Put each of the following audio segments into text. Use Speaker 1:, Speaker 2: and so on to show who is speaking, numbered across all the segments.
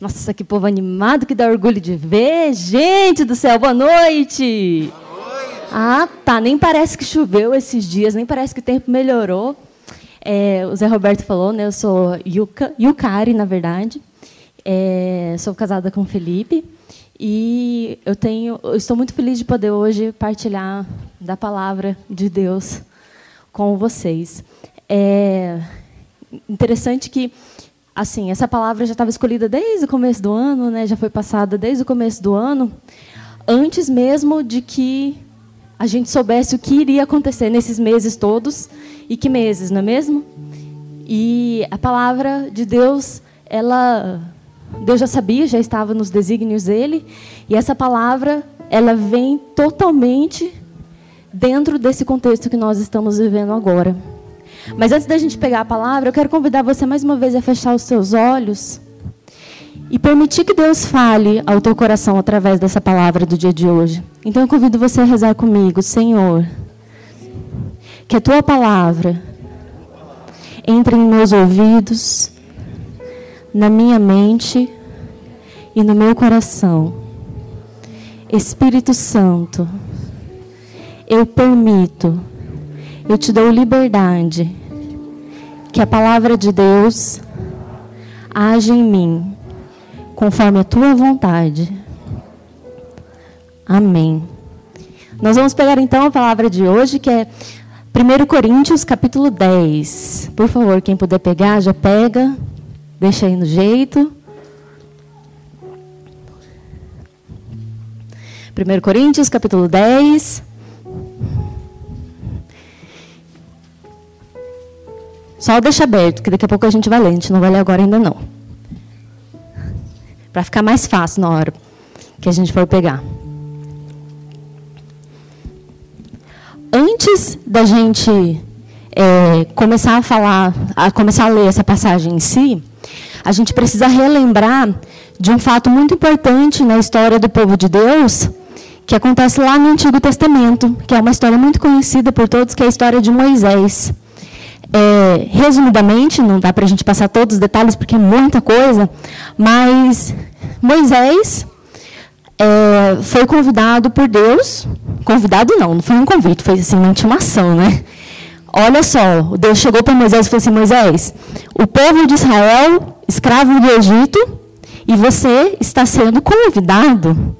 Speaker 1: Nossa, que povo animado, que dá orgulho de ver. Gente do céu, boa noite. Boa noite. Ah, tá. Nem parece que choveu esses dias, nem parece que o tempo melhorou. É, o Zé Roberto falou, né? Eu sou Yuka, Yukari, na verdade. É, sou casada com o Felipe. E eu tenho, eu estou muito feliz de poder hoje partilhar da palavra de Deus com vocês. É interessante que assim, essa palavra já estava escolhida desde o começo do ano, né? Já foi passada desde o começo do ano, antes mesmo de que a gente soubesse o que iria acontecer nesses meses todos e que meses, não é mesmo? E a palavra de Deus, ela Deus já sabia, já estava nos desígnios dele, e essa palavra, ela vem totalmente dentro desse contexto que nós estamos vivendo agora. Mas antes da gente pegar a palavra, eu quero convidar você mais uma vez a fechar os seus olhos e permitir que Deus fale ao teu coração através dessa palavra do dia de hoje. Então eu convido você a rezar comigo, Senhor, que a tua palavra entre em meus ouvidos, na minha mente e no meu coração. Espírito Santo, eu permito eu te dou liberdade que a palavra de Deus age em mim conforme a tua vontade. Amém. Nós vamos pegar então a palavra de hoje, que é 1 Coríntios, capítulo 10. Por favor, quem puder pegar, já pega. Deixa aí no jeito. 1 Coríntios, capítulo 10. Só deixa aberto, que daqui a pouco a gente vai ler. A gente não vai ler agora ainda não. Para ficar mais fácil na hora que a gente for pegar. Antes da gente é, começar a falar, a começar a ler essa passagem em si, a gente precisa relembrar de um fato muito importante na história do povo de Deus, que acontece lá no Antigo Testamento, que é uma história muito conhecida por todos, que é a história de Moisés. É, resumidamente, não dá para a gente passar todos os detalhes porque é muita coisa, mas Moisés é, foi convidado por Deus, convidado não, não foi um convite, foi assim uma intimação, né? Olha só, Deus chegou para Moisés e falou assim: Moisés, o povo de Israel, escravo do Egito, e você está sendo convidado,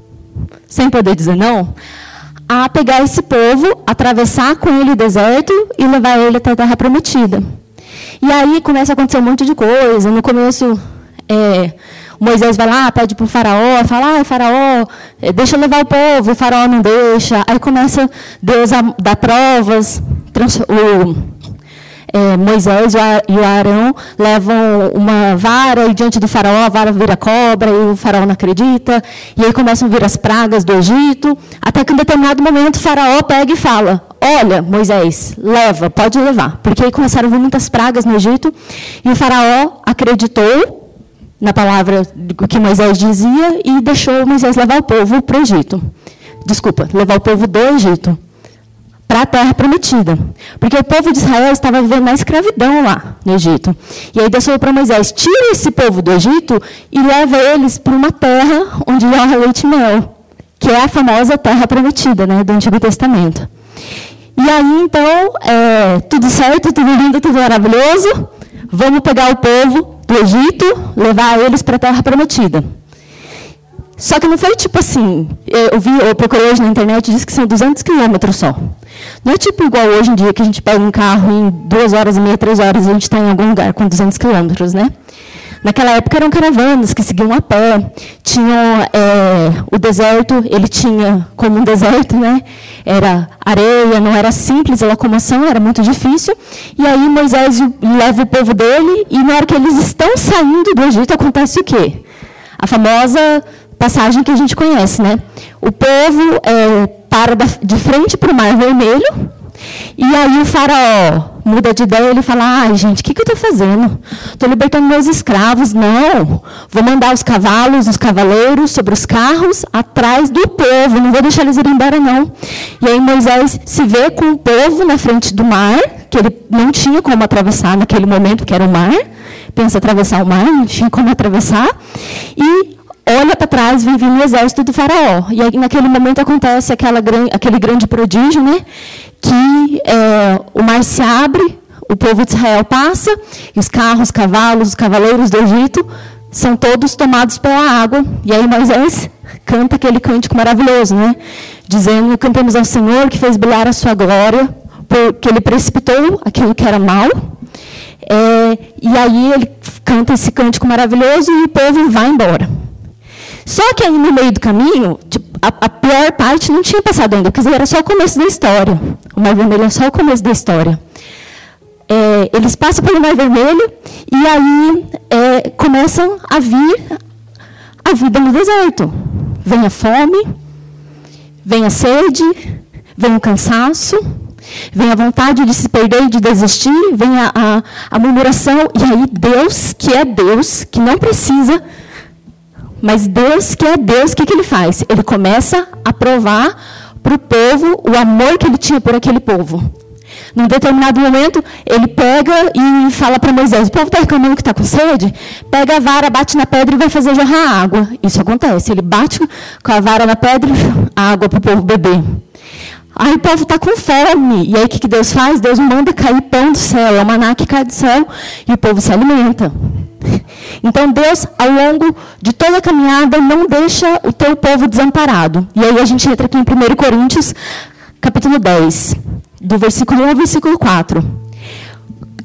Speaker 1: sem poder dizer não, a pegar esse povo, atravessar com ele o deserto e levar ele até a terra prometida. E aí começa a acontecer um monte de coisa. No começo, é, Moisés vai lá, pede para o faraó, fala, ah, faraó, é, deixa levar o povo, o faraó não deixa. Aí começa Deus a dar provas, o, é, Moisés e o Arão levam uma vara e diante do faraó a vara vira cobra e o faraó não acredita. E aí começam a vir as pragas do Egito, até que em determinado momento o faraó pega e fala: Olha, Moisés, leva, pode levar. Porque aí começaram a vir muitas pragas no Egito e o faraó acreditou na palavra que Moisés dizia e deixou Moisés levar o povo para o Egito. Desculpa, levar o povo do Egito para a terra prometida. Porque o povo de Israel estava vivendo na escravidão lá no Egito. E aí Deus falou para Moisés: tira esse povo do Egito e leva eles para uma terra onde há leite e mel, que é a famosa terra prometida né, do Antigo Testamento. E aí, então, é, tudo certo, tudo lindo, tudo maravilhoso. Vamos pegar o povo do Egito, levar eles para a terra prometida. Só que não foi tipo assim, eu vi, eu procurei hoje na internet disse que são 200 quilômetros só. Não é tipo igual hoje em dia que a gente pega um carro em duas horas e meia, três horas e a gente está em algum lugar com 200 quilômetros, né? Naquela época eram caravanas que seguiam a pé, tinham é, o deserto, ele tinha como um deserto, né? Era areia, não era simples a locomoção, era muito difícil. E aí Moisés leva o povo dele e na hora que eles estão saindo do Egito acontece o quê? A famosa passagem que a gente conhece, né? O povo é, para de frente para o Mar Vermelho, e aí o faraó muda de ideia, ele fala, ai gente, o que, que eu estou fazendo? Estou libertando meus escravos. Não, vou mandar os cavalos, os cavaleiros sobre os carros atrás do povo, não vou deixar eles irem embora não. E aí Moisés se vê com o povo na frente do mar, que ele não tinha como atravessar naquele momento, que era o mar, pensa atravessar o mar, não tinha como atravessar, e olha para trás, vem vindo exército do faraó. E aí, naquele momento acontece aquela, aquele grande prodígio, né? que é, o mar se abre, o povo de Israel passa, e os carros, cavalos, os cavaleiros do Egito são todos tomados pela água. E aí Moisés canta aquele cântico maravilhoso, né? Dizendo: Cantemos ao Senhor que fez brilhar a sua glória, porque ele precipitou aquilo que era mal. É, e aí ele canta esse cântico maravilhoso e o povo vai embora. Só que aí no meio do caminho, tipo, a, a, pior parte não tinha passado ainda, porque era só o começo da história. O Mar Vermelho é só o começo da história. É, eles passam pelo Mar Vermelho e aí é, começam a vir a vida no deserto. Vem a fome, vem a sede, vem o cansaço, vem a vontade de se perder e de desistir, vem a, a, a murmuração, e aí Deus, que é Deus, que não precisa mas Deus, que é Deus, o que, que ele faz? Ele começa a provar para o povo o amor que ele tinha por aquele povo. Num determinado momento, ele pega e fala para Moisés: o povo está reclamando que está com sede? Pega a vara, bate na pedra e vai fazer jorrar água. Isso acontece. Ele bate com a vara na pedra e água para o povo beber. Aí o povo está com fome. E aí o que, que Deus faz? Deus manda cair pão do céu, é o maná que cai do céu, e o povo se alimenta. Então Deus, ao longo de toda a caminhada, não deixa o teu povo desamparado. E aí a gente entra aqui em 1 Coríntios, capítulo 10, do versículo 1 ao versículo 4.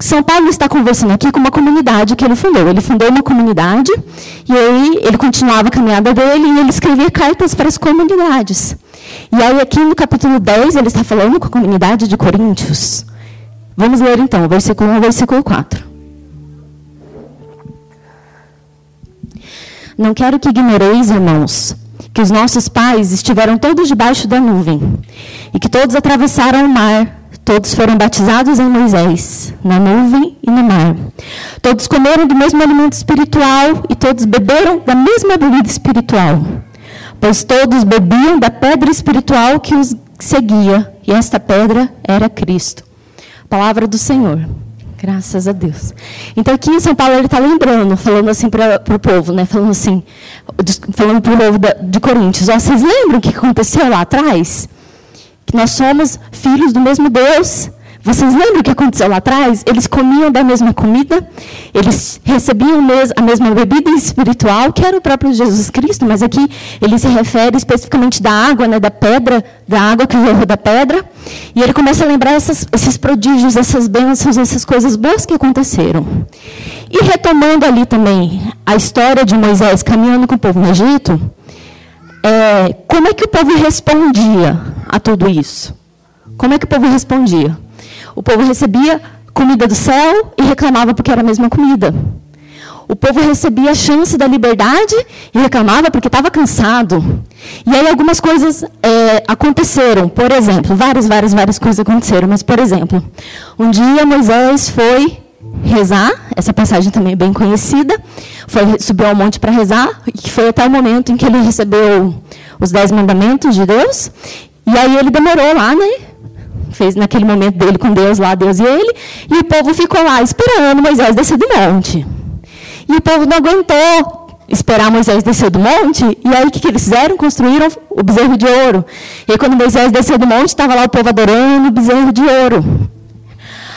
Speaker 1: São Paulo está conversando aqui com uma comunidade que ele fundou. Ele fundou uma comunidade e aí ele continuava a caminhada dele e ele escrevia cartas para as comunidades. E aí aqui no capítulo 10 ele está falando com a comunidade de Coríntios. Vamos ler então, versículo 1 ao versículo 4. Não quero que ignoreis, irmãos, que os nossos pais estiveram todos debaixo da nuvem, e que todos atravessaram o mar, todos foram batizados em Moisés, na nuvem e no mar. Todos comeram do mesmo alimento espiritual e todos beberam da mesma bebida espiritual, pois todos bebiam da pedra espiritual que os seguia, e esta pedra era Cristo. Palavra do Senhor. Graças a Deus. Então aqui em São Paulo ele está lembrando, falando assim para o povo, né? Falando assim, falando para o povo de Coríntios. Ó, vocês lembram o que aconteceu lá atrás? Que nós somos filhos do mesmo Deus. Vocês lembram o que aconteceu lá atrás? Eles comiam da mesma comida, eles recebiam a mesma bebida espiritual, que era o próprio Jesus Cristo, mas aqui ele se refere especificamente da água, né, da pedra, da água que jorrou da pedra. E ele começa a lembrar essas, esses prodígios, essas bênçãos, essas coisas boas que aconteceram. E retomando ali também a história de Moisés caminhando com o povo no Egito, é, como é que o povo respondia a tudo isso? Como é que o povo respondia? O povo recebia comida do céu e reclamava porque era a mesma comida. O povo recebia a chance da liberdade e reclamava porque estava cansado. E aí algumas coisas é, aconteceram. Por exemplo, várias, várias, várias coisas aconteceram. Mas, por exemplo, um dia Moisés foi rezar, essa passagem também é bem conhecida, foi, subiu ao monte para rezar, e foi até o momento em que ele recebeu os dez mandamentos de Deus. E aí ele demorou lá, né? fez naquele momento dele com Deus lá, Deus e ele, e o povo ficou lá esperando Moisés descer do monte. E o povo não aguentou esperar Moisés descer do monte, e aí o que, que eles fizeram? Construíram o bezerro de ouro. E aí, quando Moisés desceu do monte, estava lá o povo adorando o bezerro de ouro.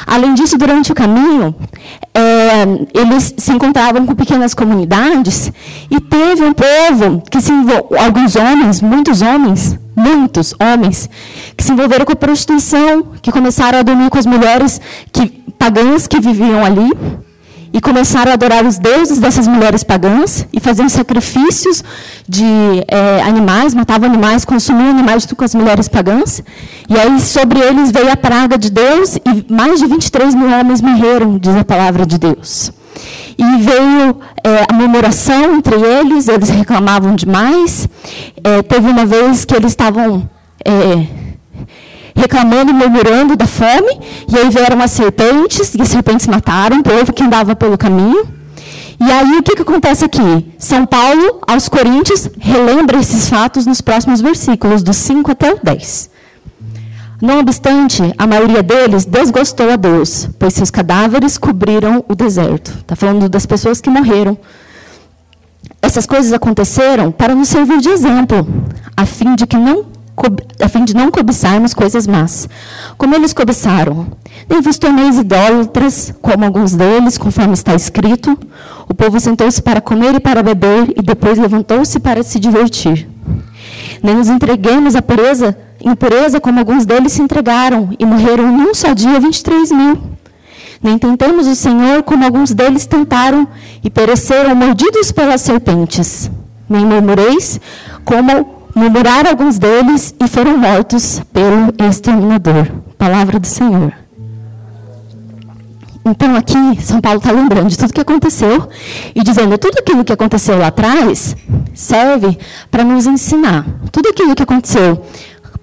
Speaker 1: Além disso, durante o caminho, é, eles se encontravam com pequenas comunidades e teve um povo que se envolveu, alguns homens, muitos homens, muitos homens, que se envolveram com a prostituição, que começaram a dormir com as mulheres que, pagãs que viviam ali e começaram a adorar os deuses dessas mulheres pagãs e faziam sacrifícios de é, animais, matavam animais, consumiam animais com as mulheres pagãs. E aí sobre eles veio a praga de Deus e mais de 23 mil homens morreram, diz a palavra de Deus. E veio é, a murmuração entre eles, eles reclamavam demais. É, teve uma vez que eles estavam é, reclamando e murmurando da fome, e aí vieram as serpentes, e as serpentes mataram o povo que andava pelo caminho. E aí o que, que acontece aqui? São Paulo, aos Coríntios, relembra esses fatos nos próximos versículos, do 5 até o 10. Não obstante, a maioria deles desgostou a Deus, pois seus cadáveres cobriram o deserto. Está falando das pessoas que morreram. Essas coisas aconteceram para nos servir de exemplo, a fim de que não a fim de não cobiçarmos coisas más. Como eles cobiçaram? Nem vos torneis idólatras, como alguns deles, conforme está escrito. O povo sentou-se para comer e para beber, e depois levantou-se para se divertir. Nem nos entreguemos à pureza, impureza, como alguns deles se entregaram, e morreram num só dia 23 mil. Nem tentemos o Senhor, como alguns deles tentaram, e pereceram mordidos pelas serpentes. Nem murmureis, como murmuraram alguns deles e foram mortos pelo exterminador. Palavra do Senhor. Então, aqui, São Paulo está lembrando de tudo que aconteceu e dizendo tudo aquilo que aconteceu lá atrás serve para nos ensinar. Tudo aquilo que aconteceu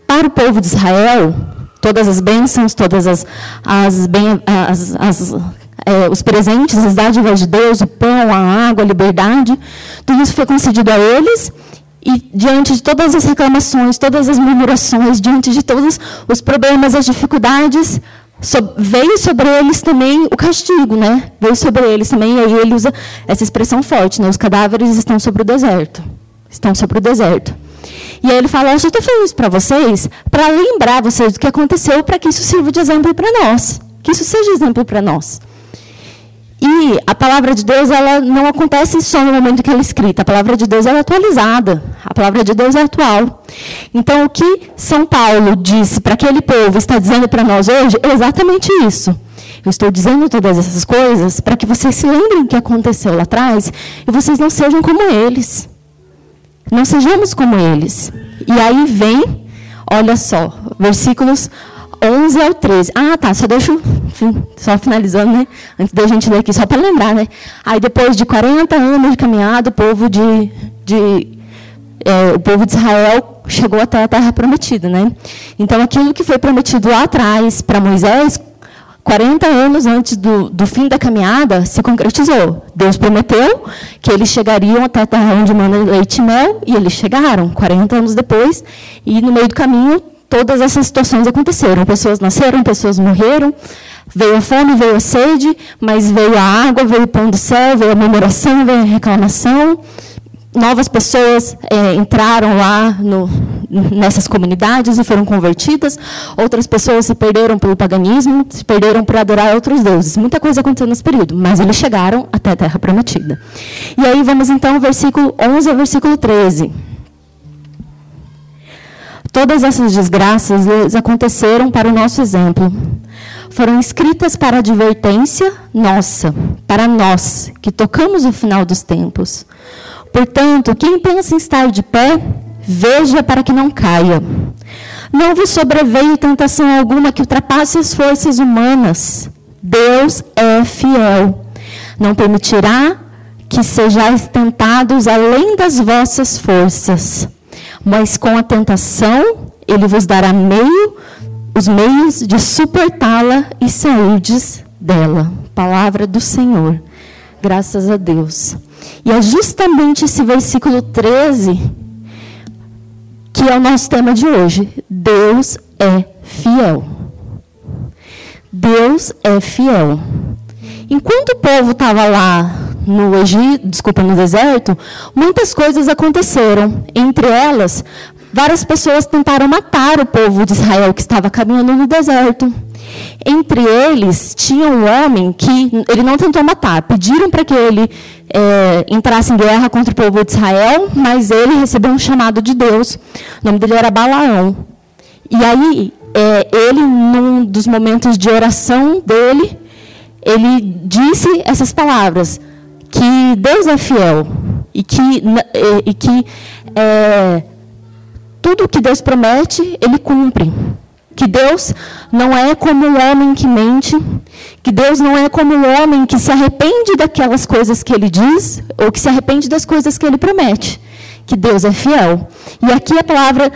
Speaker 1: para o povo de Israel, todas as bênçãos, todas as, as, as, as é, os presentes, as dádivas de Deus, o pão, a água, a liberdade, tudo isso foi concedido a eles e diante de todas as reclamações, todas as murmurações, diante de todos os problemas, as dificuldades, so, veio sobre eles também o castigo, né? Veio sobre eles também, e aí ele usa essa expressão forte, né? Os cadáveres estão sobre o deserto. Estão sobre o deserto. E aí ele fala, eu só estou falando isso para vocês, para lembrar vocês do que aconteceu, para que isso sirva de exemplo para nós. Que isso seja exemplo para nós. E a palavra de Deus ela não acontece só no momento que ela é escrita. A palavra de Deus é atualizada. A palavra de Deus é atual. Então, o que São Paulo disse para aquele povo está dizendo para nós hoje é exatamente isso. Eu estou dizendo todas essas coisas para que vocês se lembrem o que aconteceu lá atrás e vocês não sejam como eles. Não sejamos como eles. E aí vem, olha só, versículos 11 ao 13. Ah, tá, só deixo, só finalizando, né? Antes da gente ler aqui, só para lembrar, né? Aí depois de 40 anos de caminhada, o povo de, de é, o povo de Israel chegou até a terra prometida, né? Então aquilo que foi prometido lá atrás para Moisés, 40 anos antes do, do fim da caminhada, se concretizou. Deus prometeu que eles chegariam até a terra onde manda leite e mel, e eles chegaram 40 anos depois, e no meio do caminho todas essas situações aconteceram. Pessoas nasceram, pessoas morreram, veio a fome, veio a sede, mas veio a água, veio o pão do céu, veio a murmuração, veio a reclamação. Novas pessoas é, entraram lá no, nessas comunidades e foram convertidas. Outras pessoas se perderam pelo paganismo, se perderam por adorar outros deuses. Muita coisa aconteceu nesse período, mas eles chegaram até a Terra Prometida. E aí vamos então ao versículo 11 ao versículo 13. Todas essas desgraças aconteceram para o nosso exemplo. Foram escritas para advertência nossa, para nós, que tocamos o final dos tempos. Portanto, quem pensa em estar de pé, veja para que não caia. Não vos sobreveio tentação alguma que ultrapasse as forças humanas. Deus é fiel. Não permitirá que sejais tentados além das vossas forças mas com a tentação ele vos dará meio, os meios de suportá-la e sairdes dela. Palavra do Senhor. Graças a Deus. E é justamente esse versículo 13 que é o nosso tema de hoje. Deus é fiel. Deus é fiel. Enquanto o povo estava lá no Egito, desculpa, no deserto, muitas coisas aconteceram. Entre elas, várias pessoas tentaram matar o povo de Israel que estava caminhando no deserto. Entre eles, tinha um homem que ele não tentou matar. Pediram para que ele é, entrasse em guerra contra o povo de Israel, mas ele recebeu um chamado de Deus. O nome dele era Balaão. E aí, é, ele, num dos momentos de oração dele, ele disse essas palavras: que Deus é fiel e que, e que é, tudo que Deus promete, Ele cumpre. Que Deus não é como o homem que mente, que Deus não é como o homem que se arrepende daquelas coisas que Ele diz, ou que se arrepende das coisas que Ele promete. Que Deus é fiel. E aqui a palavra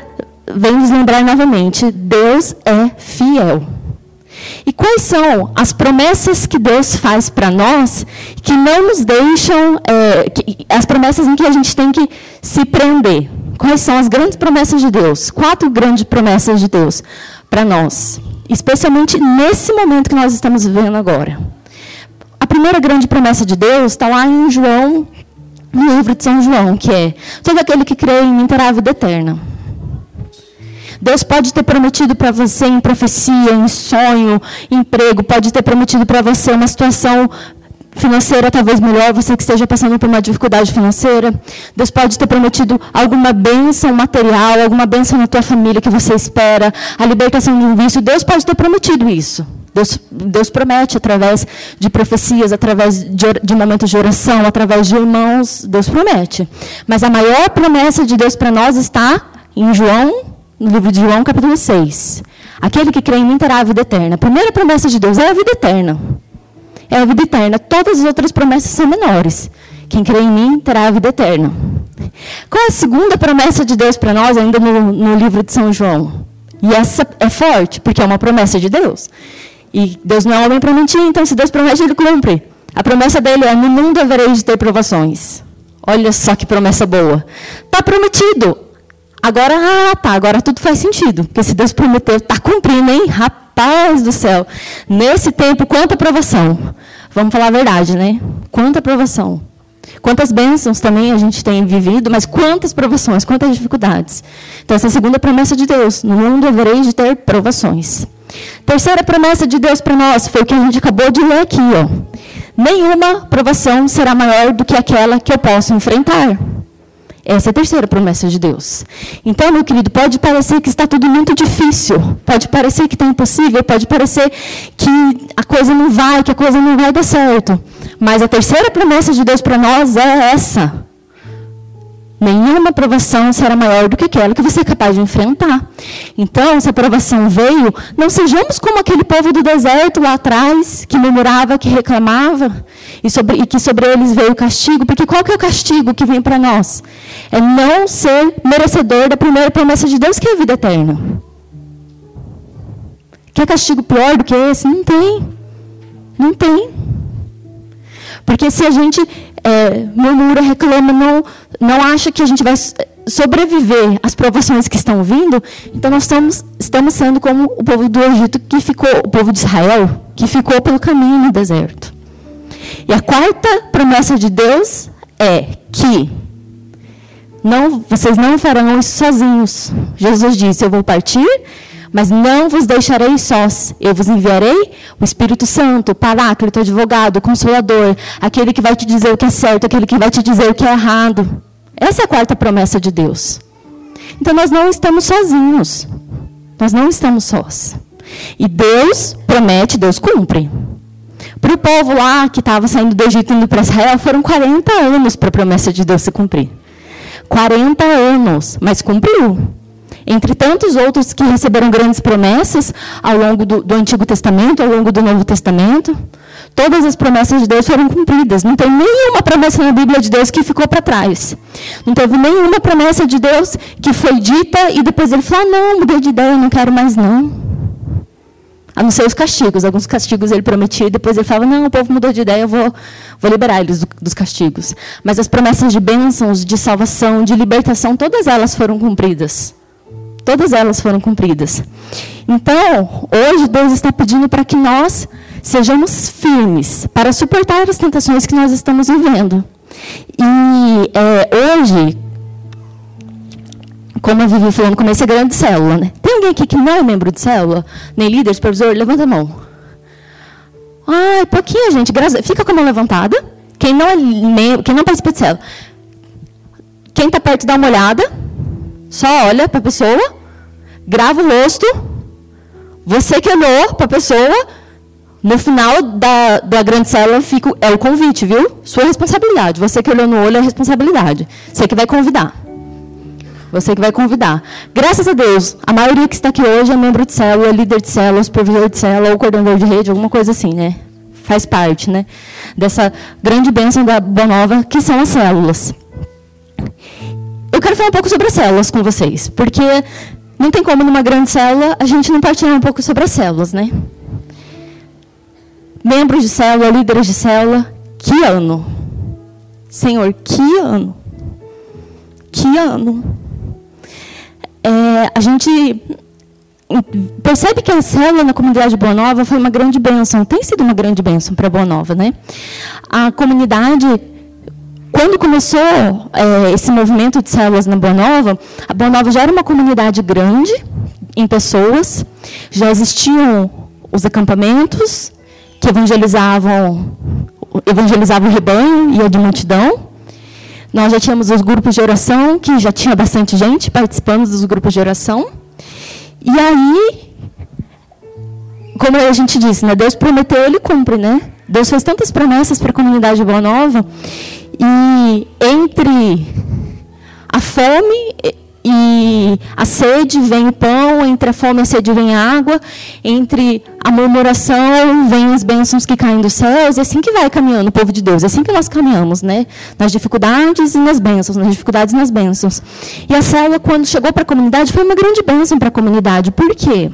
Speaker 1: vem nos lembrar novamente: Deus é fiel. E quais são as promessas que Deus faz para nós que não nos deixam, é, que, as promessas em que a gente tem que se prender? Quais são as grandes promessas de Deus? Quatro grandes promessas de Deus. para nós, especialmente nesse momento que nós estamos vivendo agora. A primeira grande promessa de Deus está lá em João, no livro de São João, que é: todo aquele que crê em mim terá a vida eterna. Deus pode ter prometido para você em profecia, em sonho, em emprego, pode ter prometido para você uma situação financeira talvez melhor, você que esteja passando por uma dificuldade financeira. Deus pode ter prometido alguma bênção material, alguma bênção na tua família que você espera, a libertação de um vício. Deus pode ter prometido isso. Deus, Deus promete através de profecias, através de, de momentos de oração, através de irmãos. Deus promete. Mas a maior promessa de Deus para nós está em João, no livro de João, capítulo 6. Aquele que crê em mim terá a vida eterna. A primeira promessa de Deus é a vida eterna é a vida eterna. Todas as outras promessas são menores. Quem crê em mim terá a vida eterna. Qual é a segunda promessa de Deus para nós, ainda no, no livro de São João? E essa é forte, porque é uma promessa de Deus. E Deus não é homem para mentir, então se Deus promete, ele cumpre. A promessa dele é: no mundo havereis de ter provações. Olha só que promessa boa. Está prometido. Agora, ah, tá, agora tudo faz sentido. Porque se Deus prometeu, está cumprindo, hein? Rapaz do céu. Nesse tempo, quanta aprovação. Vamos falar a verdade, né? Quanta aprovação. Quantas bênçãos também a gente tem vivido, mas quantas provações, quantas dificuldades. Então, essa é a segunda promessa de Deus. No mundo havereis de ter provações. Terceira promessa de Deus para nós foi o que a gente acabou de ler aqui. Ó. Nenhuma provação será maior do que aquela que eu posso enfrentar. Essa é a terceira promessa de Deus. Então, meu querido, pode parecer que está tudo muito difícil, pode parecer que está impossível, pode parecer que a coisa não vai, que a coisa não vai dar certo. Mas a terceira promessa de Deus para nós é essa. Nenhuma provação será maior do que aquela que você é capaz de enfrentar. Então, se a provação veio, não sejamos como aquele povo do deserto lá atrás, que murmurava, que reclamava, e, sobre, e que sobre eles veio o castigo. Porque qual que é o castigo que vem para nós? É não ser merecedor da primeira promessa de Deus, que é a vida eterna. Quer castigo pior do que esse? Não tem. Não tem. Porque se a gente é, murmura, reclama, não, não acha que a gente vai sobreviver às provações que estão vindo, então nós estamos, estamos sendo como o povo do Egito que ficou, o povo de Israel, que ficou pelo caminho no deserto. E a quarta promessa de Deus é que não, vocês não farão isso sozinhos. Jesus disse: Eu vou partir mas não vos deixarei sós. Eu vos enviarei o Espírito Santo, o Paráclito, advogado, o consolador, aquele que vai te dizer o que é certo, aquele que vai te dizer o que é errado. Essa é a quarta promessa de Deus. Então nós não estamos sozinhos. Nós não estamos sós. E Deus promete, Deus cumpre. Para o povo lá que estava saindo do Egito indo para Israel, foram 40 anos para a promessa de Deus se cumprir. 40 anos, mas cumpriu entre tantos outros que receberam grandes promessas ao longo do, do, Antigo Testamento, ao longo do Novo Testamento, todas as promessas de Deus foram cumpridas. Não tem nenhuma promessa na Bíblia de Deus que ficou para trás. Não teve nenhuma promessa de Deus que foi dita e depois ele falou: ah, não, mudei de ideia, não quero mais não. A não ser os castigos. Alguns castigos ele prometia e depois ele falava: não, o povo mudou de ideia, eu vou, vou liberar eles do, dos castigos. Mas as promessas de bênçãos, de salvação, de libertação, todas elas foram cumpridas. Todas elas foram cumpridas. Então, hoje Deus está pedindo para que nós sejamos firmes para suportar as tentações que nós estamos vivendo. E é, hoje, como eu vivi falando, comecei grande célula. Né? Tem alguém aqui que não é membro de célula? Nem líder, supervisor? Levanta a mão. Ai, pouquinha gente. Fica com a mão levantada. Quem não, é membro, quem não participa de célula. Quem está perto, dá uma olhada. Só olha para a pessoa, grava o rosto. Você que olhou para a pessoa, no final da, da grande célula fica, é o convite, viu? Sua responsabilidade. Você que olhou no olho é responsabilidade. Você que vai convidar. Você que vai convidar. Graças a Deus, a maioria que está aqui hoje é membro de célula, líder de célula, supervisor de célula ou coordenador de rede, alguma coisa assim, né? Faz parte, né? Dessa grande bênção da Boa Nova, que são as células. Eu quero falar um pouco sobre as células com vocês, porque não tem como numa grande célula a gente não partilhar um pouco sobre as células, né? Membros de célula, líderes de célula, que ano? Senhor, que ano? Que ano? É, a gente, percebe que a célula na comunidade Boa Nova foi uma grande bênção, tem sido uma grande bênção para Boa Nova, né? A comunidade quando começou é, esse movimento de células na Boa Nova, a Boa Nova já era uma comunidade grande em pessoas, já existiam os acampamentos que evangelizavam, evangelizavam o rebanho e a de multidão. Nós já tínhamos os grupos de oração, que já tinha bastante gente participando dos grupos de oração. E aí, como a gente disse, né, Deus prometeu, Ele cumpre, né? Deus fez tantas promessas para a comunidade Boa Nova e entre a fome e a sede vem o pão, entre a fome e a sede vem a água, entre a murmuração vem as bênçãos que caem dos céus, e assim que vai caminhando o povo de Deus, é assim que nós caminhamos, né? Nas dificuldades e nas bênçãos, nas dificuldades e nas bênçãos. E a célula, quando chegou para a comunidade, foi uma grande bênção para a comunidade. Por quê?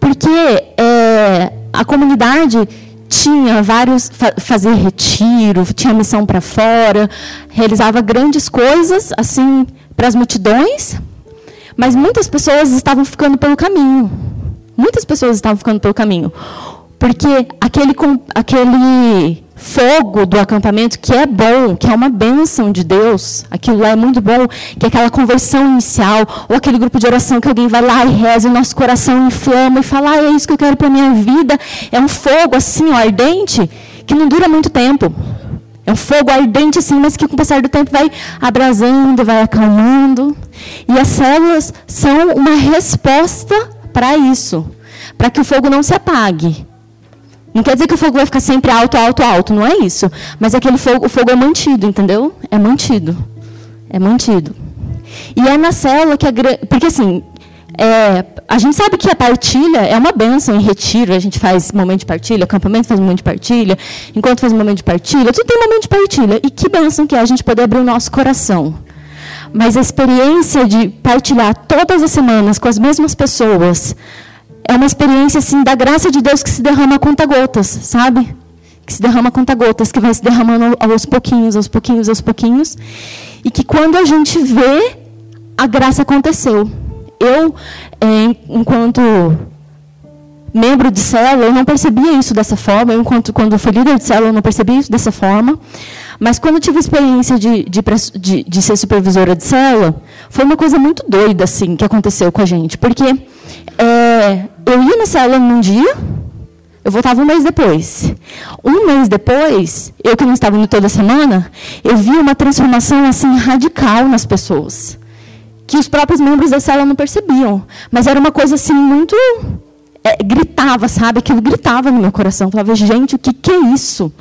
Speaker 1: Porque é, a comunidade tinha vários fazia retiro, tinha missão para fora, realizava grandes coisas assim para as multidões, mas muitas pessoas estavam ficando pelo caminho. Muitas pessoas estavam ficando pelo caminho. Porque aquele, aquele fogo do acampamento, que é bom, que é uma bênção de Deus, aquilo lá é muito bom, que é aquela conversão inicial, ou aquele grupo de oração que alguém vai lá e reza e nosso coração inflama e fala, ah, é isso que eu quero para a minha vida. É um fogo assim, ó, ardente, que não dura muito tempo. É um fogo ardente assim, mas que com o passar do tempo vai abrasando, vai acalmando. E as células são uma resposta para isso, para que o fogo não se apague. Não quer dizer que o fogo vai ficar sempre alto, alto, alto, não é isso. Mas aquele fogo, o fogo é mantido, entendeu? É mantido. É mantido. E é na célula que a porque assim, é, a gente sabe que a partilha é uma benção em retiro, a gente faz momento de partilha, acampamento faz momento de partilha, enquanto faz momento de partilha, tudo tem momento de partilha. E que benção que é a gente poder abrir o nosso coração. Mas a experiência de partilhar todas as semanas com as mesmas pessoas é uma experiência assim da graça de Deus que se derrama a conta-gotas, sabe? Que se derrama a conta-gotas, que vai se derramando aos pouquinhos, aos pouquinhos, aos pouquinhos. E que quando a gente vê, a graça aconteceu eu, é, enquanto membro de célula, eu não percebia isso dessa forma. Eu, enquanto quando fui líder de célula, eu não percebia isso dessa forma. Mas quando tive a experiência de, de, de, de, ser supervisora de célula, foi uma coisa muito doida assim que aconteceu com a gente, porque é, eu ia na célula num dia, eu voltava um mês depois. Um mês depois, eu que não estava indo toda semana, eu vi uma transformação assim radical nas pessoas que os próprios membros da célula não percebiam. Mas era uma coisa assim muito. É, gritava, sabe? Aquilo gritava no meu coração. Eu falava, gente, o que, que é isso?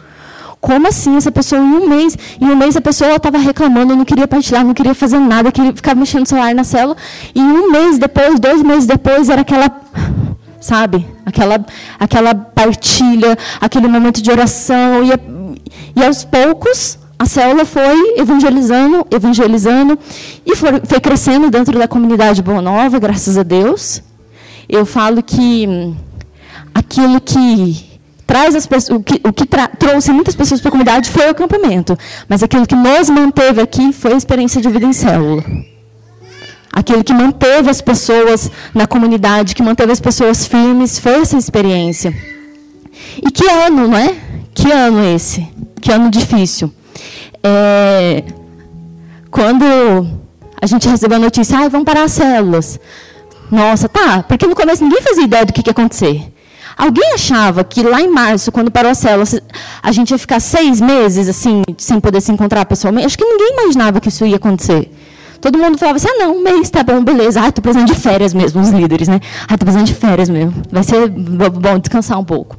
Speaker 1: Como assim essa pessoa em um mês? Em um mês a pessoa estava reclamando, não queria partilhar, não queria fazer nada, queria ficar mexendo no celular na célula. E um mês depois, dois meses depois, era aquela, sabe? Aquela, aquela partilha, aquele momento de oração. E, e aos poucos a célula foi evangelizando, evangelizando e foi, foi, crescendo dentro da comunidade Boa Nova, graças a Deus. Eu falo que hum, aquilo que traz as pessoas, o que, o que trouxe muitas pessoas para a comunidade foi o acampamento, mas aquilo que nos manteve aqui foi a experiência de vida em célula. Aquilo que manteve as pessoas na comunidade, que manteve as pessoas firmes, foi essa experiência. E que ano, não é? Que ano esse? Que ano difícil. É, quando a gente recebeu a notícia, ah, vão parar as células. Nossa, tá, porque no começo ninguém fazia ideia do que, que ia acontecer. Alguém achava que lá em março, quando parou a célula, a gente ia ficar seis meses assim, sem poder se encontrar pessoalmente? Acho que ninguém imaginava que isso ia acontecer. Todo mundo falava assim, ah, não, um mês, tá bom, beleza. Ah, estou precisando de férias mesmo, os líderes, né? Ah, estou precisando de férias mesmo. Vai ser bom descansar um pouco.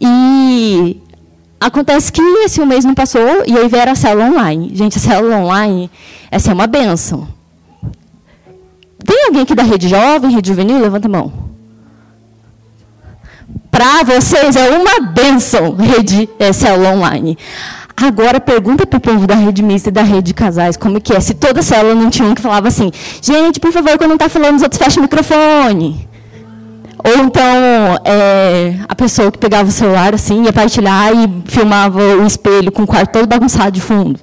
Speaker 1: E Acontece que esse um mês não passou e aí veio a célula online. Gente, a célula online, essa é uma benção. Tem alguém aqui da rede jovem, rede juvenil? Levanta a mão. Para vocês é uma benção rede é, célula online. Agora pergunta para o povo da rede mista e da rede de casais como que é. Se toda célula não tinha um que falava assim, gente, por favor, quando não está falando, os outros fecham o microfone. Ou então, é, a pessoa que pegava o celular assim, ia partilhar e filmava o espelho com o quarto todo bagunçado de fundo.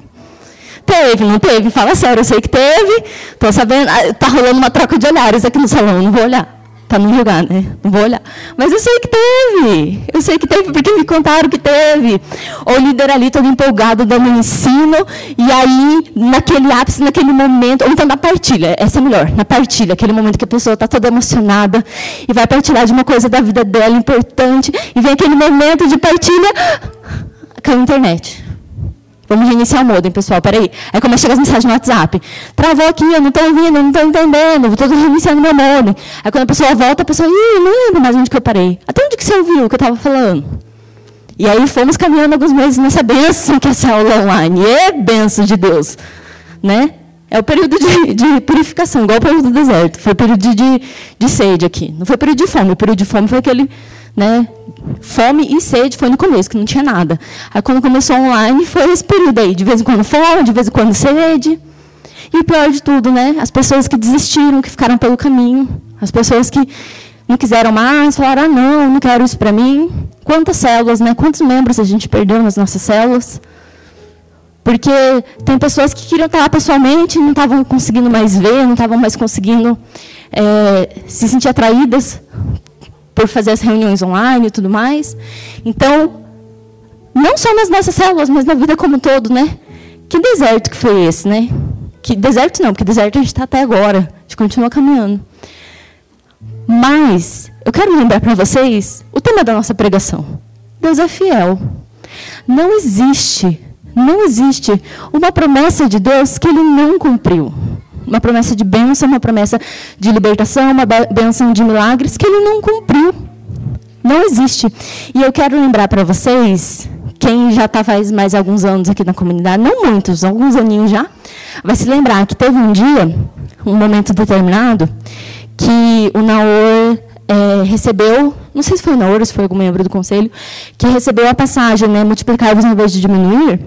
Speaker 1: Teve, não teve? Fala sério, eu sei que teve. Sabendo. Está ah, rolando uma troca de olhares aqui no salão, não vou olhar. Para não julgar, né? Não vou olhar. Mas eu sei que teve. Eu sei que teve porque me contaram que teve. O líder ali todo empolgado dando ensino, e aí, naquele ápice, naquele momento, ou então na partilha, essa é melhor, na partilha, aquele momento que a pessoa está toda emocionada e vai partilhar de uma coisa da vida dela importante, e vem aquele momento de partilha, caiu a internet. Vamos reiniciar o modem, pessoal, peraí. Aí começa a chegar as mensagens no WhatsApp. Travou aqui, eu não estou ouvindo, eu não estou entendendo, estou reiniciando meu modem. Aí quando a pessoa volta, a pessoa, ih, não lembro mais onde que eu parei. Até onde que você ouviu o que eu estava falando? E aí fomos caminhando alguns meses nessa bênção que é essa aula online. É bênção de Deus. Né? É o período de, de, purificação, igual o período do deserto. Foi o período de, de, de sede aqui. Não foi o período de fome. O período de fome foi aquele né, fome e sede foi no começo, que não tinha nada. Aí quando começou online, foi esse período aí, de vez em quando fome, de vez em quando sede. E o pior de tudo, né, as pessoas que desistiram, que ficaram pelo caminho, as pessoas que não quiseram mais, falaram, ah, não, não quero isso para mim. Quantas células, né, quantos membros a gente perdeu nas nossas células? Porque tem pessoas que queriam estar lá pessoalmente e não estavam conseguindo mais ver, não estavam mais conseguindo é, se sentir atraídas por fazer as reuniões online e tudo mais. Então, não só nas nossas células, mas na vida como um todo, né? Que deserto que foi esse, né? Que deserto não, porque deserto a gente está até agora, a gente continua caminhando. Mas eu quero lembrar para vocês o tema da nossa pregação. Deus é fiel. Não existe, não existe uma promessa de Deus que ele não cumpriu uma promessa de bênção, uma promessa de libertação, uma bênção de milagres que ele não cumpriu. Não existe. E eu quero lembrar para vocês, quem já está faz mais alguns anos aqui na comunidade, não muitos, alguns aninhos já, vai se lembrar que teve um dia, um momento determinado, que o Naor é, recebeu, não sei se foi o Naor ou se foi algum membro do conselho, que recebeu a passagem, né, multiplicar-vos em vez de diminuir,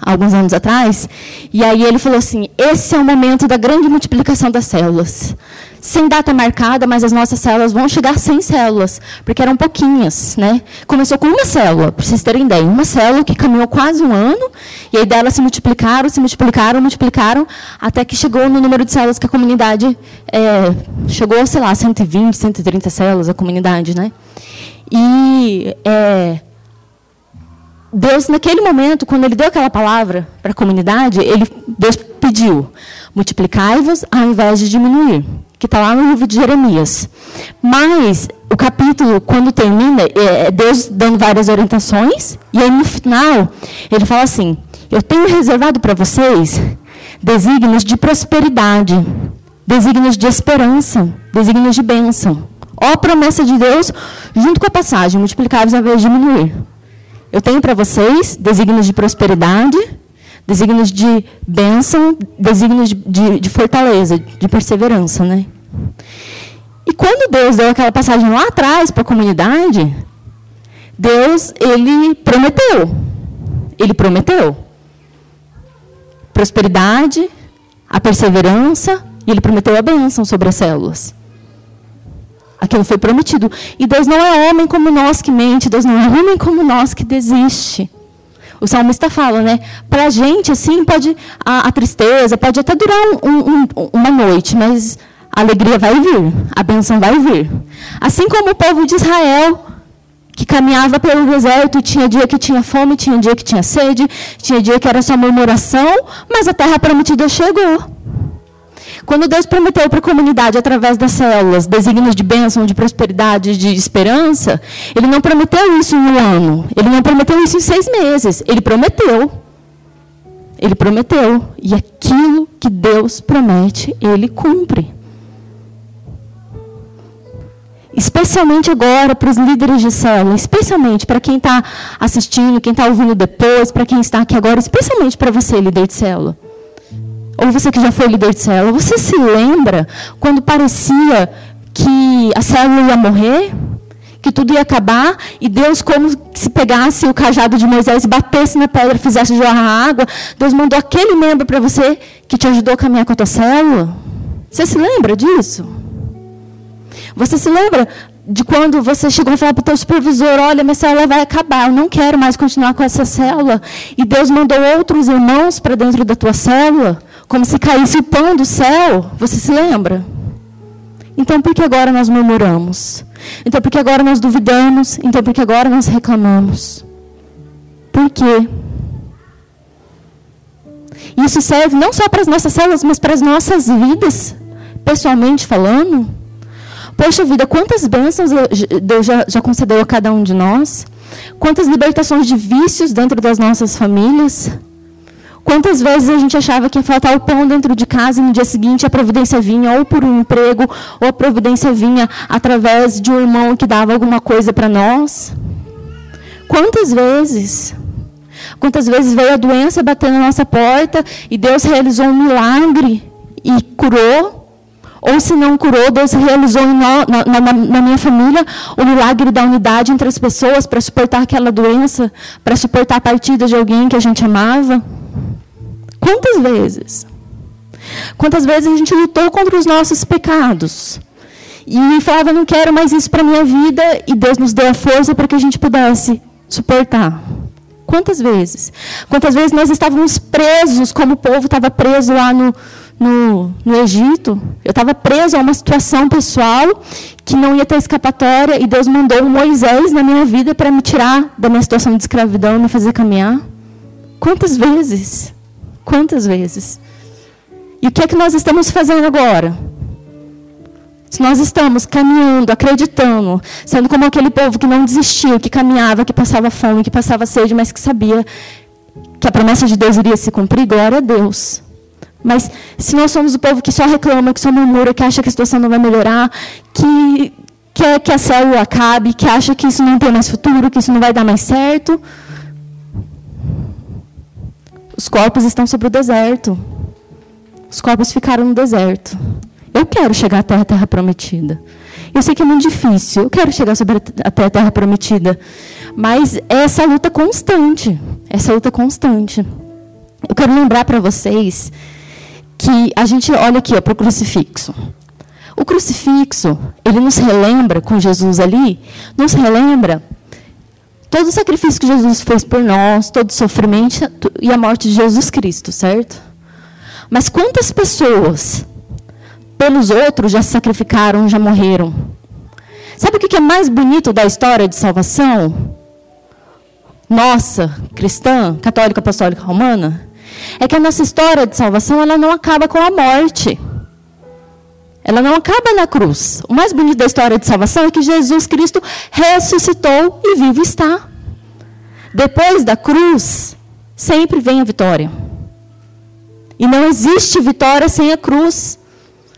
Speaker 1: alguns anos atrás, e aí ele falou assim: esse é o momento da grande multiplicação das células. Sem data marcada, mas as nossas células vão chegar sem células, porque eram pouquinhas, né? Começou com uma célula, para vocês terem ideia, uma célula que caminhou quase um ano, e aí delas se multiplicaram, se multiplicaram, multiplicaram, até que chegou no número de células que a comunidade é, chegou, sei lá, 120, 130 células a comunidade, né? E é, Deus, naquele momento, quando ele deu aquela palavra para a comunidade, ele, Deus pediu: multiplicai-vos ao invés de diminuir, que está lá no livro de Jeremias. Mas o capítulo, quando termina, é, é Deus dando várias orientações, e aí no final, ele fala assim: Eu tenho reservado para vocês desígnios de prosperidade, desígnios de esperança, desígnios de bênção. Ó promessa de Deus, junto com a passagem, multiplicai-vos ao invés de diminuir. Eu tenho para vocês desígnios de prosperidade, desígnios de bênção, desígnios de, de, de, fortaleza, de perseverança. Né? E quando Deus deu aquela passagem lá atrás para a comunidade, Deus, ele prometeu. Ele prometeu. Prosperidade, a perseverança, e ele prometeu a bênção sobre as células. Aquilo foi prometido. E Deus não é homem como nós que mente, Deus não é homem como nós que desiste. O salmista fala, né? Para a gente, assim, pode a, a, tristeza pode até durar um, um, uma noite, mas a alegria vai vir, a benção vai vir. Assim como o povo de Israel, que caminhava pelo deserto, tinha dia que tinha fome, tinha dia que tinha sede, tinha dia que era só murmuração, mas a terra prometida chegou. Quando Deus prometeu para a comunidade, através das células, desígnios de bênção, de prosperidade, de esperança, Ele não prometeu isso em um ano. Ele não prometeu isso em seis meses. Ele prometeu. Ele prometeu. E aquilo que Deus promete, Ele cumpre. Especialmente agora para os líderes de célula, especialmente para quem está assistindo, quem está ouvindo depois, para quem está aqui agora, especialmente para você, líder de célula ou você que já foi líder de célula, você se lembra quando parecia que a célula ia morrer? Que tudo ia acabar e Deus, como se pegasse o cajado de Moisés e batesse na pedra, fizesse jorrar água, Deus mandou aquele membro para você que te ajudou a caminhar com a tua célula? Você se lembra disso? Você se lembra de quando você chegou e falou para o teu supervisor, olha, minha célula vai acabar, eu não quero mais continuar com essa célula. E Deus mandou outros irmãos para dentro da tua célula? Como se caísse o pão do céu. Você se lembra? Então por que agora nós murmuramos? Então por que agora nós duvidamos? Então por que agora nós reclamamos? Por quê? Isso serve não só para as nossas células, mas para as nossas vidas, pessoalmente falando. Poxa vida, quantas bênçãos Deus já, já concedeu a cada um de nós? Quantas libertações de vícios dentro das nossas famílias? Quantas vezes a gente achava que ia faltar o pão dentro de casa e no dia seguinte a providência vinha ou por um emprego, ou a providência vinha através de um irmão que dava alguma coisa para nós? Quantas vezes? Quantas vezes veio a doença bater na nossa porta e Deus realizou um milagre e curou? Ou se não curou, Deus realizou na, na, na, minha família o milagre da unidade entre as pessoas para suportar aquela doença, para suportar a partida de alguém que a gente amava. Quantas vezes? Quantas vezes a gente lutou contra os nossos pecados? E falava, não quero mais isso para a minha vida, e Deus nos deu a força para que a gente pudesse suportar. Quantas vezes? Quantas vezes nós estávamos presos, como o povo estava preso lá no, no, no Egito? Eu estava preso a uma situação pessoal que não ia ter escapatória, e Deus mandou Moisés na minha vida para me tirar da minha situação de escravidão e me fazer caminhar. Quantas vezes? Quantas vezes? E o que é que nós estamos fazendo agora? Se nós estamos caminhando, acreditando, sendo como aquele povo que não desistiu, que caminhava, que passava fome, que passava sede, mas que sabia que a promessa de Deus iria se cumprir, glória a Deus. Mas se nós somos o povo que só reclama, que só murmura, que acha que a situação não vai melhorar, que quer que a célula acabe, que acha que isso não tem mais futuro, que isso não vai dar mais certo, os corpos estão sobre o deserto. Os corpos ficaram no deserto. Eu quero chegar até a terra prometida. Eu sei que é muito difícil. Eu quero chegar sobre até a terra prometida. Mas é essa luta constante. Essa luta constante. Eu quero lembrar para vocês que a gente olha aqui para o crucifixo. O crucifixo, ele nos relembra, com Jesus ali, nos relembra todo o sacrifício que Jesus fez por nós, todo o sofrimento e a morte de Jesus Cristo, certo? Mas quantas pessoas pelos outros já se sacrificaram, já morreram? Sabe o que é mais bonito da história de salvação? Nossa, cristã, católica, apostólica, romana, é que a nossa história de salvação ela não acaba com a morte. Ela não acaba na cruz. O mais bonito da história de salvação é que Jesus Cristo ressuscitou e vivo está. Depois da cruz, sempre vem a vitória. E não existe vitória sem a cruz.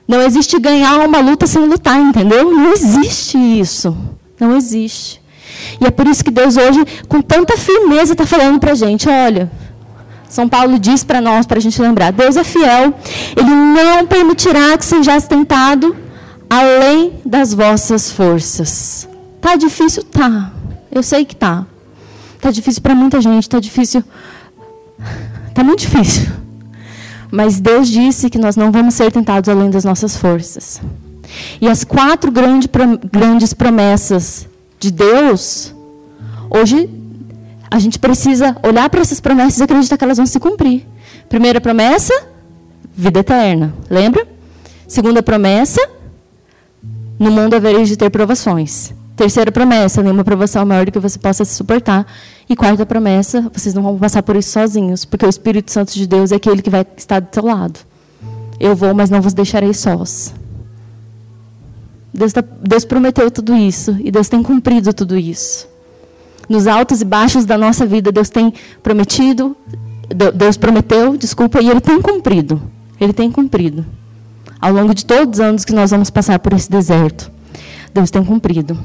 Speaker 1: Não existe ganhar uma luta sem lutar, entendeu? Não existe isso. Não existe. E é por isso que Deus hoje, com tanta firmeza, está falando para a gente: olha, são Paulo diz para nós, para a gente lembrar: Deus é fiel, Ele não permitirá que sejas tentado além das vossas forças. Tá difícil? Tá. Eu sei que tá. Tá difícil para muita gente, tá difícil. Tá muito difícil. Mas Deus disse que nós não vamos ser tentados além das nossas forças. E as quatro grande, grandes promessas de Deus, hoje a gente precisa olhar para essas promessas e acreditar que elas vão se cumprir. Primeira promessa, vida eterna. Lembra? Segunda promessa, no mundo havereis de ter provações. Terceira promessa, nenhuma provação maior do que você possa suportar. E quarta promessa, vocês não vão passar por isso sozinhos, porque o Espírito Santo de Deus é aquele que vai estar do seu lado. Eu vou, mas não vos deixarei sós. Deus, tá, Deus prometeu tudo isso e Deus tem cumprido tudo isso nos altos e baixos da nossa vida, Deus tem prometido, Deus prometeu, desculpa, e Ele tem cumprido. Ele tem cumprido. Ao longo de todos os anos que nós vamos passar por esse deserto, Deus tem cumprido.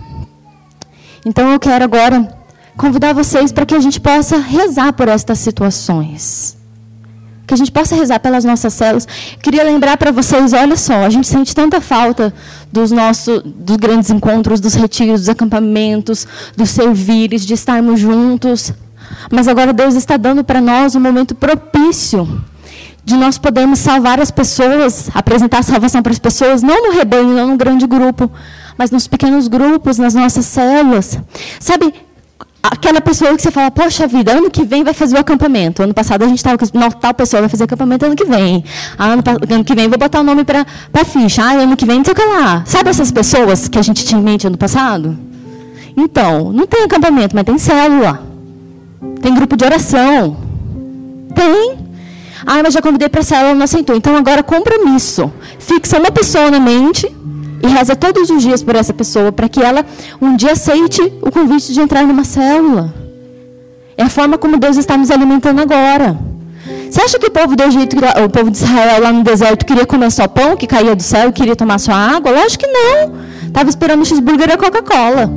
Speaker 1: Então eu quero agora convidar vocês para que a gente possa rezar por estas situações que a gente possa rezar pelas nossas células. Queria lembrar para vocês, olha só, a gente sente tanta falta dos nossos dos grandes encontros, dos retiros, dos acampamentos, dos servires, de estarmos juntos. Mas agora Deus está dando para nós um momento propício de nós podermos salvar as pessoas, apresentar a salvação para as pessoas, não no rebanho, não no grande grupo, mas nos pequenos grupos, nas nossas células. Sabe, aquela pessoa que você fala, poxa vida, ano que vem vai fazer o acampamento. Ano passado a gente estava com tal pessoa vai fazer acampamento ano que vem. Ah, ano, ano que vem vou botar o nome para a ficha. Ah, ano que vem não sei o que lá. Sabe essas pessoas que a gente tinha em mente ano passado? Então, não tem acampamento, mas tem célula. Tem grupo de oração. Tem. Ah, mas já convidei para célula, não aceitou. Então agora compromisso. Fixa uma pessoa na mente e reza todos os dias por essa pessoa, para que ela um dia aceite o convite de entrar numa célula. É a forma como Deus está nos alimentando agora. Você acha que o povo do Egito, o povo de Israel lá no deserto queria comer só pão que caía do céu e queria tomar só água? Lógico que não. Estava esperando cheeseburger e a Coca-Cola.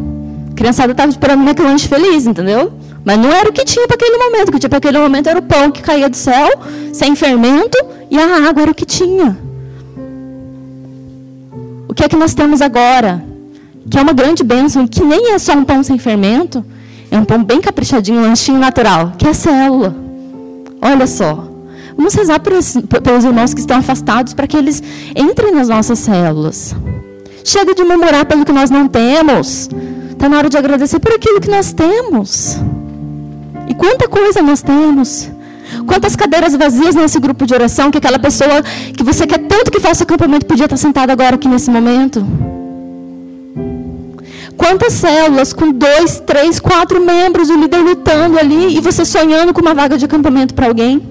Speaker 1: Criançada estava esperando McLanche feliz, entendeu? Mas não era o que tinha para aquele momento. O que tinha para aquele momento era o pão que caía do céu, sem fermento, e a água era o que tinha. O que é que nós temos agora? Que é uma grande bênção, que nem é só um pão sem fermento, é um pão bem caprichadinho, um lanchinho natural, que é célula. Olha só. Vamos rezar pelos irmãos que estão afastados para que eles entrem nas nossas células. Chega de murmurar pelo que nós não temos. Está na hora de agradecer por aquilo que nós temos. E quanta coisa nós temos. Quantas cadeiras vazias nesse grupo de oração que aquela pessoa que você quer tanto que faça acampamento podia estar sentada agora aqui nesse momento? Quantas células com dois, três, quatro membros, o líder lutando ali e você sonhando com uma vaga de acampamento para alguém?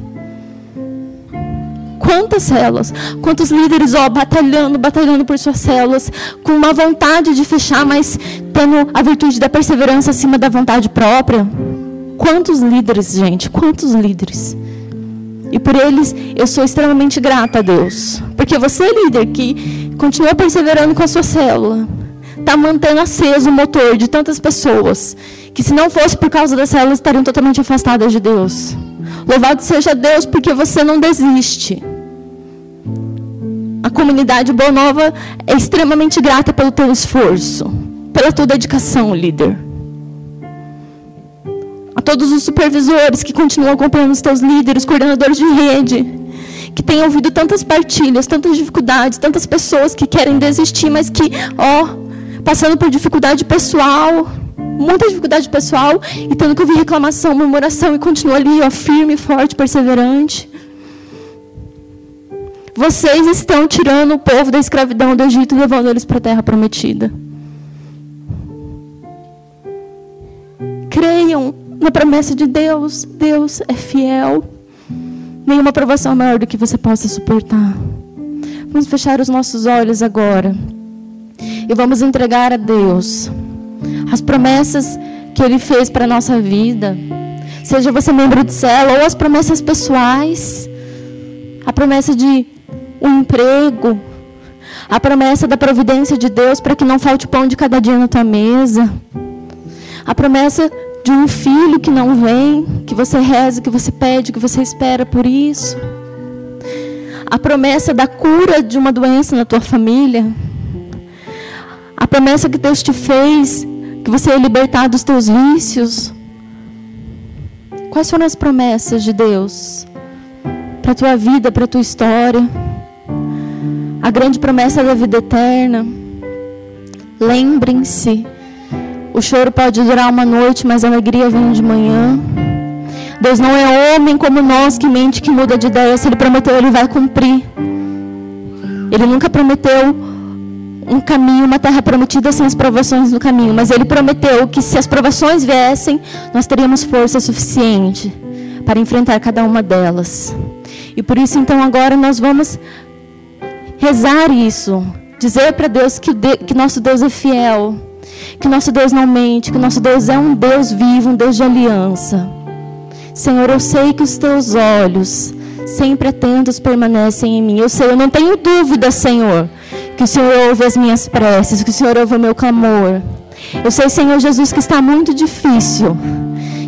Speaker 1: Quantas células, quantos líderes, ó, batalhando, batalhando por suas células, com uma vontade de fechar, mas tendo a virtude da perseverança acima da vontade própria? Quantos líderes, gente? Quantos líderes? E por eles eu sou extremamente grata a Deus. Porque você, líder, que continua perseverando com a sua célula, está mantendo aceso o motor de tantas pessoas que, se não fosse por causa das células, estariam totalmente afastadas de Deus. Louvado seja Deus, porque você não desiste. A comunidade Boa Nova é extremamente grata pelo teu esforço, pela tua dedicação, líder a todos os supervisores que continuam acompanhando os teus líderes, coordenadores de rede, que têm ouvido tantas partilhas, tantas dificuldades, tantas pessoas que querem desistir, mas que, ó, passando por dificuldade pessoal, muita dificuldade pessoal, e tendo que ouvir reclamação, murmuração, e continua ali, ó, firme, forte, perseverante. Vocês estão tirando o povo da escravidão do Egito e levando eles para a terra prometida. Creiam na promessa de Deus. Deus é fiel. Nenhuma provação maior do que você possa suportar. Vamos fechar os nossos olhos agora. E vamos entregar a Deus as promessas que Ele fez para a nossa vida. Seja você membro de célula ou as promessas pessoais. A promessa de um emprego. A promessa da providência de Deus para que não falte pão de cada dia na tua mesa. A promessa de um filho que não vem, que você reza, que você pede, que você espera por isso. A promessa da cura de uma doença na tua família. A promessa que Deus te fez, que você é libertado dos teus vícios. Quais foram as promessas de Deus para a tua vida, para a tua história? A grande promessa da vida eterna. Lembrem-se o choro pode durar uma noite, mas a alegria vem de manhã. Deus não é homem como nós que mente, que muda de ideia. Se Ele prometeu, Ele vai cumprir. Ele nunca prometeu um caminho, uma terra prometida sem as provações no caminho. Mas Ele prometeu que se as provações viessem, nós teríamos força suficiente para enfrentar cada uma delas. E por isso, então, agora nós vamos rezar isso. Dizer para Deus que, que nosso Deus é fiel que nosso Deus não mente, que nosso Deus é um Deus vivo, um Deus de aliança. Senhor, eu sei que os teus olhos, sempre atentos, permanecem em mim. Eu sei, eu não tenho dúvida, Senhor, que o Senhor ouve as minhas preces, que o Senhor ouve o meu clamor. Eu sei, Senhor Jesus, que está muito difícil,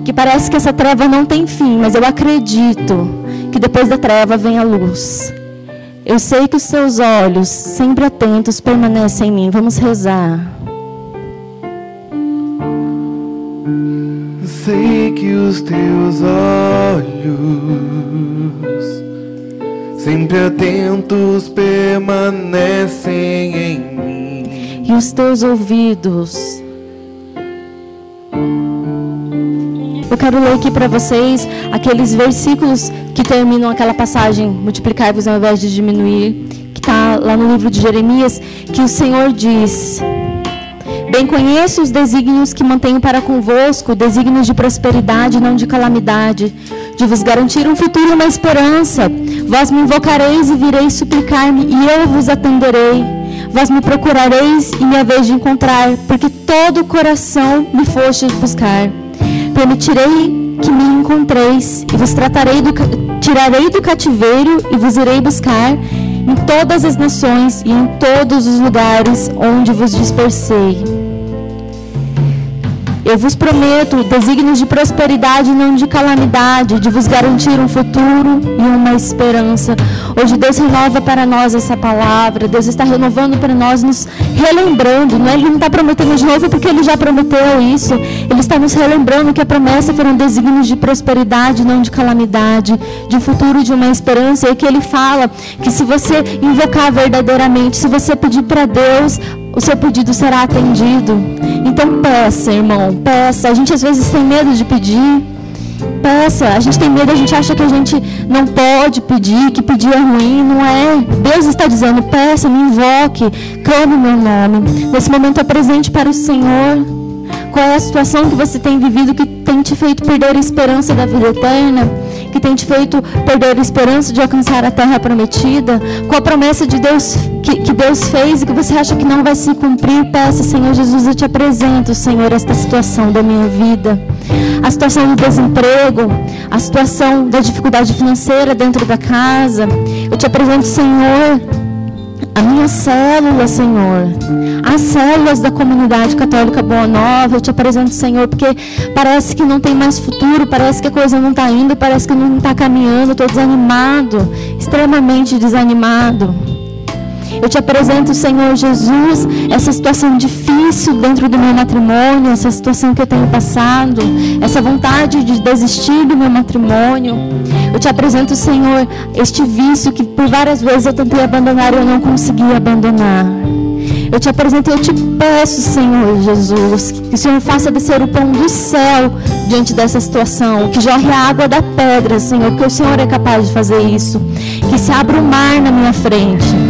Speaker 1: que parece que essa treva não tem fim, mas eu acredito que depois da treva vem a luz. Eu sei que os seus olhos, sempre atentos, permanecem em mim. Vamos rezar.
Speaker 2: Sei que os teus olhos, sempre atentos, permanecem em mim.
Speaker 1: E os teus ouvidos, Eu quero ler aqui para vocês aqueles versículos que terminam aquela passagem: multiplicar-vos ao invés de diminuir, que está lá no livro de Jeremias, que o Senhor diz. Bem conheço os desígnios que mantenho para convosco, desígnios de prosperidade, não de calamidade, de vos garantir um futuro e uma esperança. Vós me invocareis e vireis suplicar-me, e eu vos atenderei. Vós me procurareis e me haveis de encontrar, porque todo o coração me foste buscar. Permitirei que me encontreis e vos tratarei do, tirarei do cativeiro e vos irei buscar em todas as nações e em todos os lugares onde vos dispersei. Eu vos prometo desígnios de prosperidade e não de calamidade, de vos garantir um futuro e uma esperança. Hoje Deus renova para nós essa palavra. Deus está renovando para nós, nos relembrando. Não é? Ele não está prometendo de novo porque Ele já prometeu isso. Ele está nos relembrando que a promessa foram desígnios de prosperidade, não de calamidade, de futuro e de uma esperança. E que Ele fala que se você invocar verdadeiramente, se você pedir para Deus, o seu pedido será atendido. Então peça, irmão, peça. A gente às vezes tem medo de pedir. Peça. A gente tem medo, a gente acha que a gente não pode pedir, que pedir é ruim. Não é. Deus está dizendo: peça, me invoque, clame meu nome. Nesse momento é presente para o Senhor. Qual é a situação que você tem vivido que tem te feito perder a esperança da vida eterna? Que tem te feito perder a esperança de alcançar a terra prometida? Qual a promessa de Deus que, que Deus fez e que você acha que não vai se cumprir? Peça, Senhor Jesus, eu te apresento, Senhor, esta situação da minha vida. A situação do desemprego, a situação da dificuldade financeira dentro da casa. Eu te apresento, Senhor, a minha célula, Senhor, as células da comunidade católica Boa Nova, eu te apresento, Senhor, porque parece que não tem mais futuro, parece que a coisa não está indo, parece que não está caminhando, estou desanimado, extremamente desanimado. Eu te apresento, Senhor Jesus, essa situação difícil dentro do meu matrimônio, essa situação que eu tenho passado, essa vontade de desistir do meu matrimônio. Eu te apresento, Senhor, este vício que por várias vezes eu tentei abandonar e eu não consegui abandonar. Eu te apresento e eu te peço, Senhor Jesus, que o Senhor faça descer o pão do céu diante dessa situação, que jorre a água da pedra, Senhor, porque o Senhor é capaz de fazer isso. Que se abra o mar na minha frente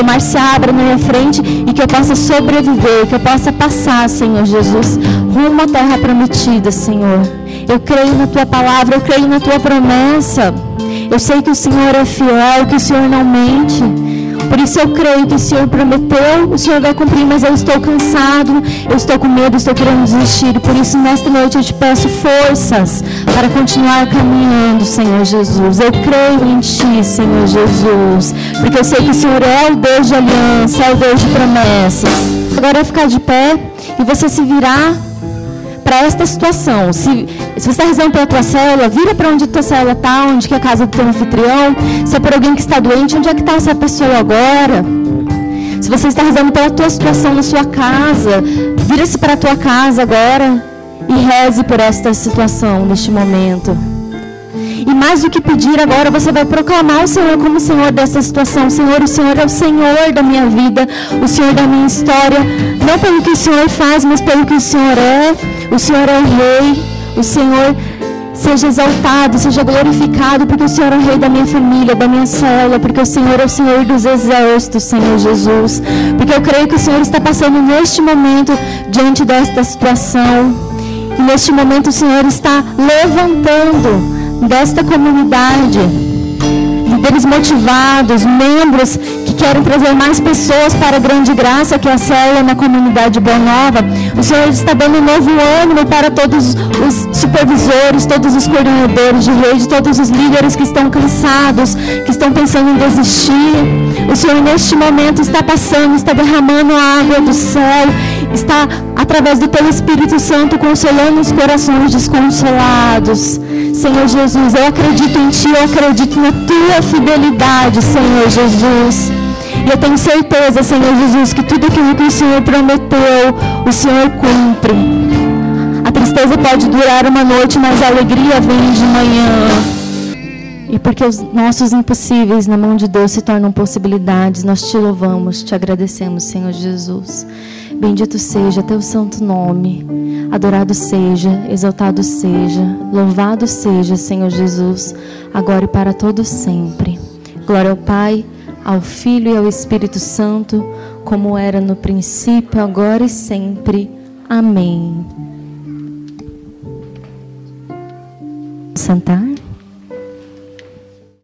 Speaker 1: que o mar se abra na minha frente e que eu possa sobreviver, que eu possa passar, Senhor Jesus, rumo à terra prometida, Senhor. Eu creio na tua palavra, eu creio na tua promessa. Eu sei que o Senhor é fiel, que o Senhor não mente. Por isso eu creio que o Senhor prometeu, o Senhor vai cumprir, mas eu estou cansado, eu estou com medo, estou querendo desistir. Por isso, nesta noite eu te peço forças para continuar caminhando, Senhor Jesus. Eu creio em Ti, Senhor Jesus, porque eu sei que o Senhor é o Deus de aliança, é o Deus de promessas. Agora é ficar de pé e você se virar para esta situação. Se, se você está rezando pela tua célula, vira para onde a tua célula está, onde que é a casa do teu anfitrião. Se é por alguém que está doente, onde é que está essa pessoa agora? Se você está rezando pela tua situação na sua casa, vira-se para a tua casa agora e reze por esta situação neste momento. E mais do que pedir agora, você vai proclamar o Senhor como Senhor dessa situação. Senhor, o Senhor é o Senhor da minha vida, o Senhor da minha história. Não pelo que o Senhor faz, mas pelo que o Senhor é. O Senhor é o Rei. O Senhor seja exaltado, seja glorificado, porque o Senhor é o Rei da minha família, da minha célula, porque o Senhor é o Senhor dos exércitos, Senhor Jesus. Porque eu creio que o Senhor está passando neste momento diante desta situação. E neste momento o Senhor está levantando desta comunidade, líderes motivados, membros que querem trazer mais pessoas para a grande graça que é a célula na comunidade Boa Nova. O Senhor está dando um novo ânimo para todos os supervisores, todos os coordenadores de rede, todos os líderes que estão cansados, que estão pensando em desistir. O Senhor neste momento está passando, está derramando a água do céu, está através do teu Espírito Santo consolando os corações desconsolados. Senhor Jesus, eu acredito em Ti, eu acredito na Tua fidelidade, Senhor Jesus. E eu tenho certeza, Senhor Jesus, que tudo aquilo que o Senhor prometeu, o Senhor cumpre. A tristeza pode durar uma noite, mas a alegria vem de manhã. E porque os nossos impossíveis na mão de Deus se tornam possibilidades, nós te louvamos, te agradecemos, Senhor Jesus. Bendito seja teu santo nome. Adorado seja, exaltado seja, louvado seja, Senhor Jesus, agora e para todo sempre. Glória ao Pai, ao Filho e ao Espírito Santo, como era no princípio, agora e sempre. Amém. Sentar.